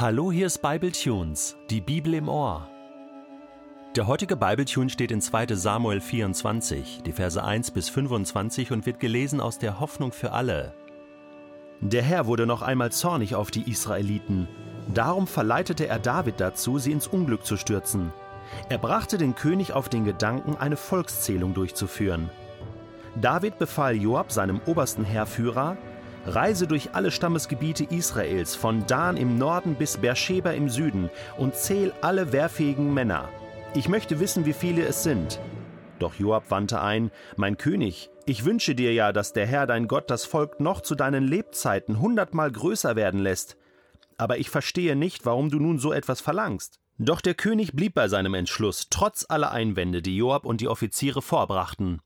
Hallo, hier ist Bible Tunes, die Bibel im Ohr. Der heutige Bible Tune steht in 2. Samuel 24, die Verse 1 bis 25 und wird gelesen aus der Hoffnung für alle. Der Herr wurde noch einmal zornig auf die Israeliten. Darum verleitete er David dazu, sie ins Unglück zu stürzen. Er brachte den König auf den Gedanken, eine Volkszählung durchzuführen. David befahl Joab, seinem obersten Heerführer, Reise durch alle Stammesgebiete Israels, von Dan im Norden bis Beersheba im Süden, und zähl alle wehrfähigen Männer. Ich möchte wissen, wie viele es sind. Doch Joab wandte ein, Mein König, ich wünsche dir ja, dass der Herr dein Gott das Volk noch zu deinen Lebzeiten hundertmal größer werden lässt. Aber ich verstehe nicht, warum du nun so etwas verlangst. Doch der König blieb bei seinem Entschluss, trotz aller Einwände, die Joab und die Offiziere vorbrachten.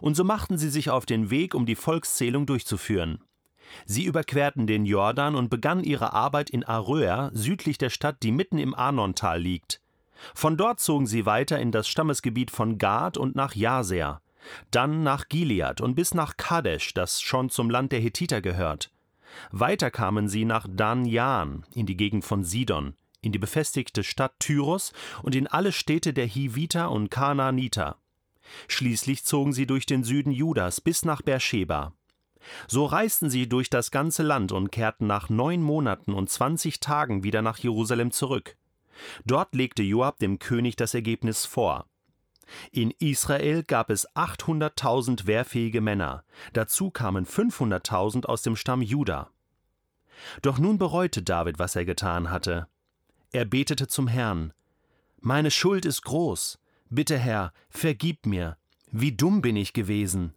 Und so machten sie sich auf den Weg, um die Volkszählung durchzuführen. Sie überquerten den Jordan und begannen ihre Arbeit in Aröer, südlich der Stadt, die mitten im Arnontal liegt. Von dort zogen sie weiter in das Stammesgebiet von Gad und nach Jaser, dann nach Gilead und bis nach Kadesh, das schon zum Land der Hethiter gehört. Weiter kamen sie nach Dan Jan, in die Gegend von Sidon, in die befestigte Stadt Tyros und in alle Städte der Hiviter und Kanaaniter. Schließlich zogen sie durch den Süden Judas bis nach Beersheba. So reisten sie durch das ganze Land und kehrten nach neun Monaten und zwanzig Tagen wieder nach Jerusalem zurück. Dort legte Joab dem König das Ergebnis vor. In Israel gab es 800.000 wehrfähige Männer, dazu kamen 500.000 aus dem Stamm Juda. Doch nun bereute David, was er getan hatte. Er betete zum Herrn: Meine Schuld ist groß. Bitte, Herr, vergib mir. Wie dumm bin ich gewesen.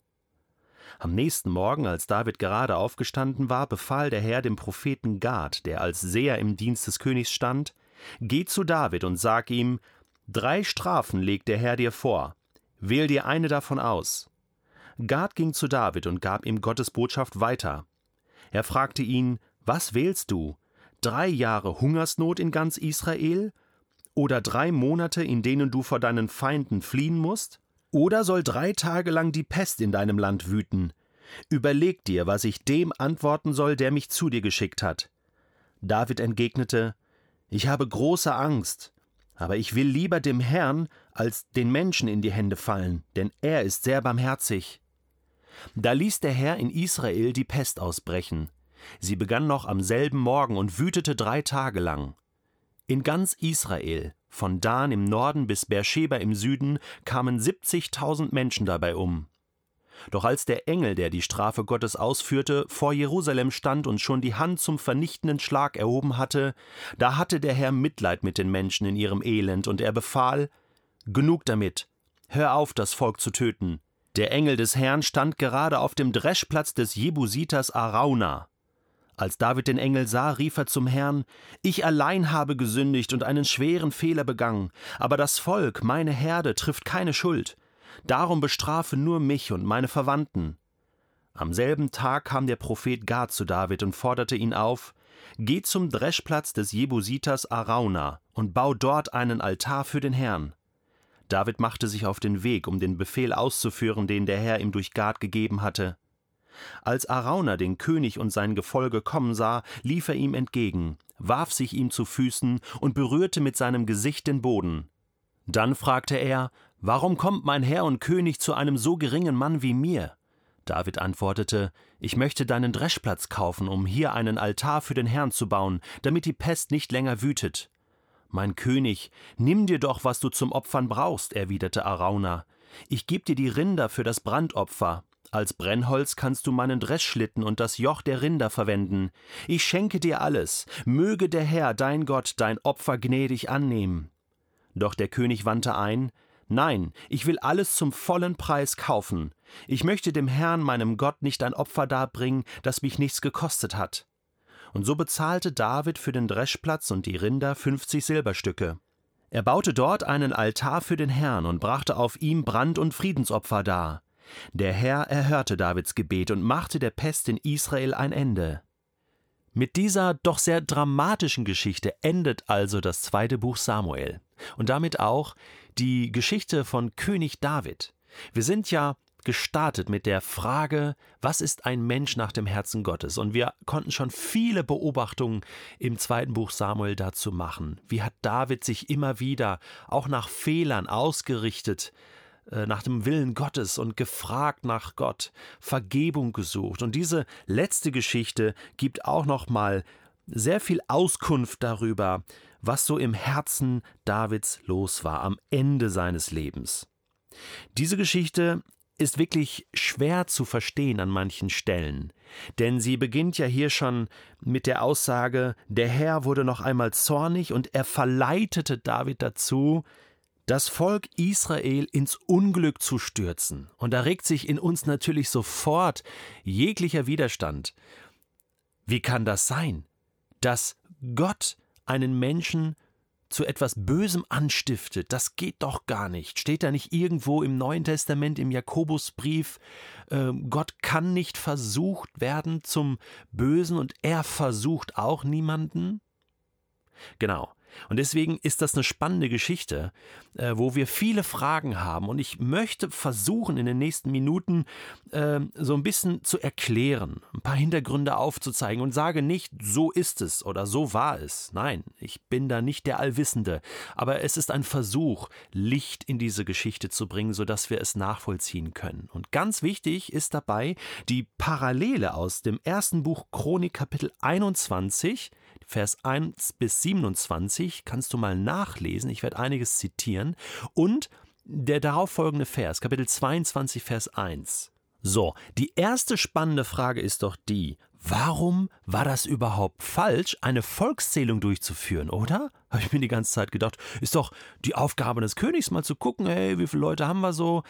Am nächsten Morgen, als David gerade aufgestanden war, befahl der Herr dem Propheten Gad, der als Seher im Dienst des Königs stand, Geh zu David und sag ihm, Drei Strafen legt der Herr dir vor, wähl dir eine davon aus. Gad ging zu David und gab ihm Gottes Botschaft weiter. Er fragte ihn, Was wählst du? Drei Jahre Hungersnot in ganz Israel? Oder drei Monate, in denen du vor deinen Feinden fliehen musst? Oder soll drei Tage lang die Pest in deinem Land wüten? Überleg dir, was ich dem antworten soll, der mich zu dir geschickt hat. David entgegnete, Ich habe große Angst, aber ich will lieber dem Herrn als den Menschen in die Hände fallen, denn er ist sehr barmherzig. Da ließ der Herr in Israel die Pest ausbrechen. Sie begann noch am selben Morgen und wütete drei Tage lang. In ganz Israel, von Dan im Norden bis Beersheba im Süden, kamen 70.000 Menschen dabei um. Doch als der Engel, der die Strafe Gottes ausführte, vor Jerusalem stand und schon die Hand zum vernichtenden Schlag erhoben hatte, da hatte der Herr Mitleid mit den Menschen in ihrem Elend, und er befahl Genug damit, hör auf, das Volk zu töten. Der Engel des Herrn stand gerade auf dem Dreschplatz des Jebusiters Arauna. Als David den Engel sah, rief er zum Herrn Ich allein habe gesündigt und einen schweren Fehler begangen, aber das Volk, meine Herde, trifft keine Schuld. Darum bestrafe nur mich und meine Verwandten. Am selben Tag kam der Prophet Gad zu David und forderte ihn auf Geh zum Dreschplatz des Jebusiters Arauna und bau dort einen Altar für den Herrn. David machte sich auf den Weg, um den Befehl auszuführen, den der Herr ihm durch Gad gegeben hatte. Als Arauna den König und sein Gefolge kommen sah, lief er ihm entgegen, warf sich ihm zu Füßen und berührte mit seinem Gesicht den Boden. Dann fragte er, Warum kommt mein Herr und König zu einem so geringen Mann wie mir? David antwortete, Ich möchte deinen Dreschplatz kaufen, um hier einen Altar für den Herrn zu bauen, damit die Pest nicht länger wütet. Mein König, nimm dir doch, was du zum Opfern brauchst, erwiderte Arauna. Ich geb dir die Rinder für das Brandopfer, als Brennholz kannst du meinen Dreschschlitten und das Joch der Rinder verwenden. Ich schenke dir alles. Möge der Herr, dein Gott, dein Opfer gnädig annehmen. Doch der König wandte ein, Nein, ich will alles zum vollen Preis kaufen. Ich möchte dem Herrn, meinem Gott, nicht ein Opfer darbringen, das mich nichts gekostet hat. Und so bezahlte David für den Dreschplatz und die Rinder fünfzig Silberstücke. Er baute dort einen Altar für den Herrn und brachte auf ihm Brand- und Friedensopfer dar. Der Herr erhörte Davids Gebet und machte der Pest in Israel ein Ende. Mit dieser doch sehr dramatischen Geschichte endet also das zweite Buch Samuel und damit auch die Geschichte von König David. Wir sind ja gestartet mit der Frage, was ist ein Mensch nach dem Herzen Gottes? Und wir konnten schon viele Beobachtungen im zweiten Buch Samuel dazu machen. Wie hat David sich immer wieder auch nach Fehlern ausgerichtet, nach dem Willen Gottes und gefragt nach Gott, Vergebung gesucht. Und diese letzte Geschichte gibt auch noch mal sehr viel Auskunft darüber, was so im Herzen Davids los war am Ende seines Lebens. Diese Geschichte ist wirklich schwer zu verstehen an manchen Stellen, denn sie beginnt ja hier schon mit der Aussage, der Herr wurde noch einmal zornig und er verleitete David dazu, das Volk Israel ins Unglück zu stürzen. Und da regt sich in uns natürlich sofort jeglicher Widerstand. Wie kann das sein, dass Gott einen Menschen zu etwas Bösem anstiftet, das geht doch gar nicht. Steht da nicht irgendwo im Neuen Testament, im Jakobusbrief, äh, Gott kann nicht versucht werden zum Bösen und er versucht auch niemanden? Genau. Und deswegen ist das eine spannende Geschichte, äh, wo wir viele Fragen haben. Und ich möchte versuchen, in den nächsten Minuten äh, so ein bisschen zu erklären, ein paar Hintergründe aufzuzeigen und sage nicht, so ist es oder so war es. Nein, ich bin da nicht der Allwissende. Aber es ist ein Versuch, Licht in diese Geschichte zu bringen, sodass wir es nachvollziehen können. Und ganz wichtig ist dabei die Parallele aus dem ersten Buch Chronik Kapitel 21 Vers 1 bis 27 kannst du mal nachlesen. Ich werde einiges zitieren. Und der darauffolgende Vers, Kapitel 22, Vers 1. So, die erste spannende Frage ist doch die, warum war das überhaupt falsch, eine Volkszählung durchzuführen, oder? Habe ich mir die ganze Zeit gedacht, ist doch die Aufgabe des Königs mal zu gucken, hey, wie viele Leute haben wir so?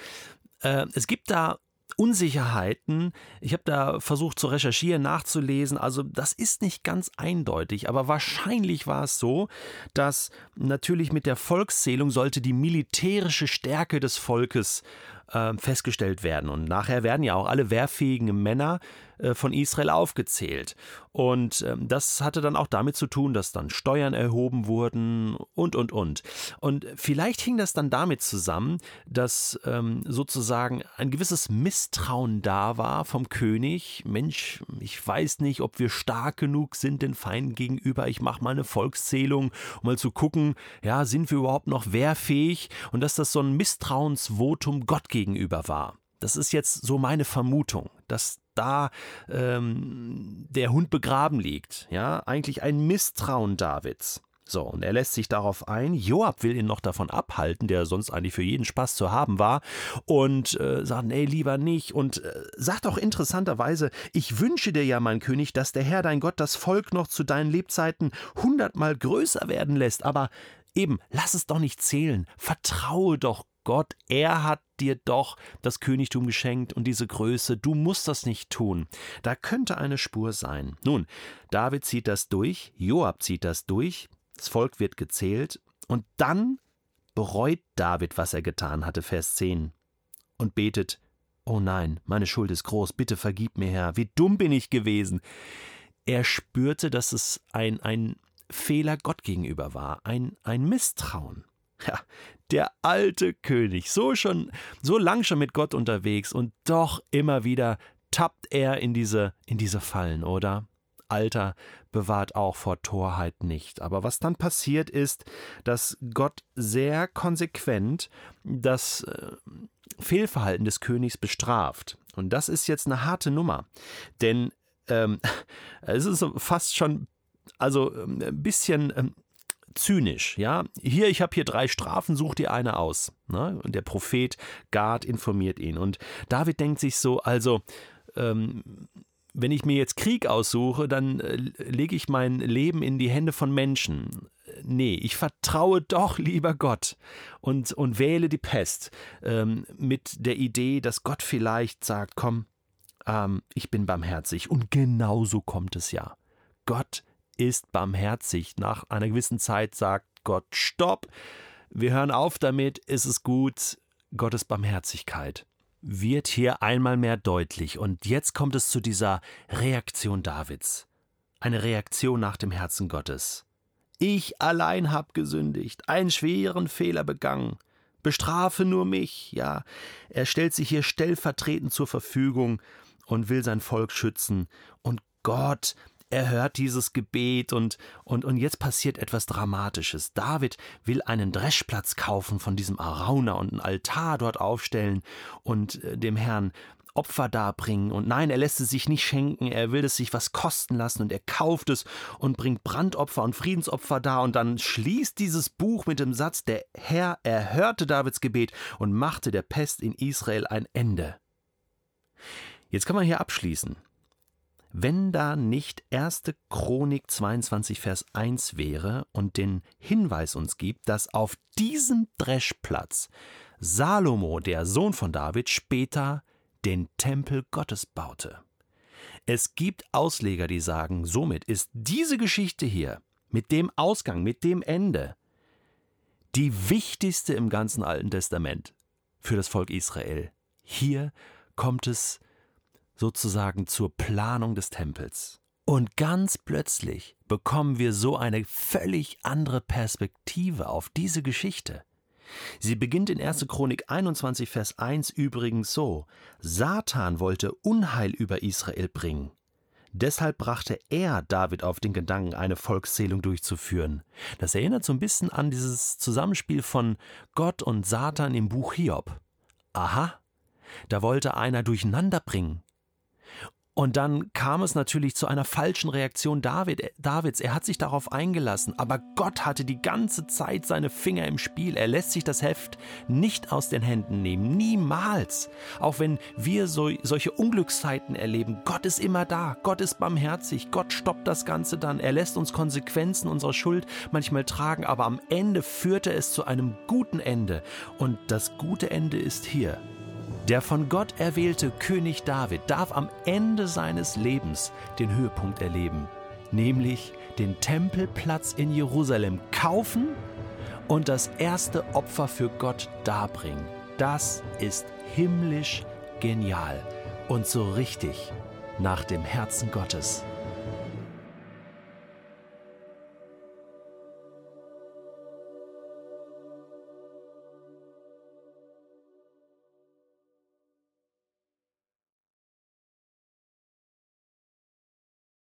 Äh, es gibt da Unsicherheiten. Ich habe da versucht zu recherchieren, nachzulesen. Also das ist nicht ganz eindeutig, aber wahrscheinlich war es so, dass natürlich mit der Volkszählung sollte die militärische Stärke des Volkes äh, festgestellt werden. Und nachher werden ja auch alle wehrfähigen Männer äh, von Israel aufgezählt. Und ähm, das hatte dann auch damit zu tun, dass dann Steuern erhoben wurden und, und, und. Und vielleicht hing das dann damit zusammen, dass ähm, sozusagen ein gewisses Misstrauen da war vom König. Mensch, ich weiß nicht, ob wir stark genug sind den Feinden gegenüber. Ich mache mal eine Volkszählung, um mal zu gucken, ja, sind wir überhaupt noch wehrfähig? Und dass das so ein Misstrauensvotum Gott gegenüber war. Das ist jetzt so meine Vermutung, dass da ähm, der Hund begraben liegt. Ja, eigentlich ein Misstrauen Davids. So, und er lässt sich darauf ein. Joab will ihn noch davon abhalten, der sonst eigentlich für jeden Spaß zu haben war, und äh, sagt, nee, lieber nicht. Und äh, sagt auch interessanterweise, ich wünsche dir ja, mein König, dass der Herr dein Gott das Volk noch zu deinen Lebzeiten hundertmal größer werden lässt, aber eben, lass es doch nicht zählen. Vertraue doch Gott, er hat dir doch das Königtum geschenkt und diese Größe, du musst das nicht tun. Da könnte eine Spur sein. Nun, David zieht das durch, Joab zieht das durch, das Volk wird gezählt und dann bereut David, was er getan hatte, Vers 10, und betet, Oh nein, meine Schuld ist groß, bitte vergib mir, Herr, wie dumm bin ich gewesen. Er spürte, dass es ein, ein Fehler Gott gegenüber war, ein, ein Misstrauen. Ja, der alte König, so schon, so lang schon mit Gott unterwegs und doch immer wieder tappt er in diese, in diese Fallen, oder? Alter bewahrt auch vor Torheit nicht. Aber was dann passiert ist, dass Gott sehr konsequent das äh, Fehlverhalten des Königs bestraft. Und das ist jetzt eine harte Nummer. Denn ähm, es ist fast schon, also ähm, ein bisschen ähm, zynisch, ja. Hier, ich habe hier drei Strafen, such dir eine aus. Ne? Und der Prophet Gad informiert ihn. Und David denkt sich so, also, ähm, wenn ich mir jetzt Krieg aussuche, dann äh, lege ich mein Leben in die Hände von Menschen. Nee, ich vertraue doch lieber Gott und, und wähle die Pest ähm, mit der Idee, dass Gott vielleicht sagt, komm, ähm, ich bin barmherzig. Und genau so kommt es ja. Gott ist barmherzig. Nach einer gewissen Zeit sagt Gott, stopp, wir hören auf damit, ist es gut, Gottes Barmherzigkeit wird hier einmal mehr deutlich. Und jetzt kommt es zu dieser Reaktion Davids. Eine Reaktion nach dem Herzen Gottes. Ich allein hab gesündigt, einen schweren Fehler begangen. bestrafe nur mich, ja. Er stellt sich hier stellvertretend zur Verfügung und will sein Volk schützen. Und Gott, er hört dieses Gebet und, und, und jetzt passiert etwas Dramatisches. David will einen Dreschplatz kaufen von diesem Arauna und einen Altar dort aufstellen und äh, dem Herrn Opfer darbringen. Und nein, er lässt es sich nicht schenken, er will es sich was kosten lassen und er kauft es und bringt Brandopfer und Friedensopfer dar. Und dann schließt dieses Buch mit dem Satz: Der Herr erhörte Davids Gebet und machte der Pest in Israel ein Ende. Jetzt kann man hier abschließen. Wenn da nicht 1. Chronik 22, Vers 1 wäre und den Hinweis uns gibt, dass auf diesem Dreschplatz Salomo, der Sohn von David, später den Tempel Gottes baute. Es gibt Ausleger, die sagen, somit ist diese Geschichte hier mit dem Ausgang, mit dem Ende, die wichtigste im ganzen Alten Testament für das Volk Israel. Hier kommt es sozusagen zur Planung des Tempels. Und ganz plötzlich bekommen wir so eine völlig andere Perspektive auf diese Geschichte. Sie beginnt in 1. Chronik 21, Vers 1 übrigens so: Satan wollte Unheil über Israel bringen. Deshalb brachte er David auf den Gedanken, eine Volkszählung durchzuführen. Das erinnert so ein bisschen an dieses Zusammenspiel von Gott und Satan im Buch Hiob. Aha, da wollte einer durcheinander bringen. Und dann kam es natürlich zu einer falschen Reaktion David, Davids. Er hat sich darauf eingelassen, aber Gott hatte die ganze Zeit seine Finger im Spiel. Er lässt sich das Heft nicht aus den Händen nehmen. Niemals. Auch wenn wir so, solche Unglückszeiten erleben. Gott ist immer da. Gott ist barmherzig. Gott stoppt das Ganze dann. Er lässt uns Konsequenzen unserer Schuld manchmal tragen, aber am Ende führt er es zu einem guten Ende. Und das gute Ende ist hier. Der von Gott erwählte König David darf am Ende seines Lebens den Höhepunkt erleben, nämlich den Tempelplatz in Jerusalem kaufen und das erste Opfer für Gott darbringen. Das ist himmlisch genial und so richtig nach dem Herzen Gottes.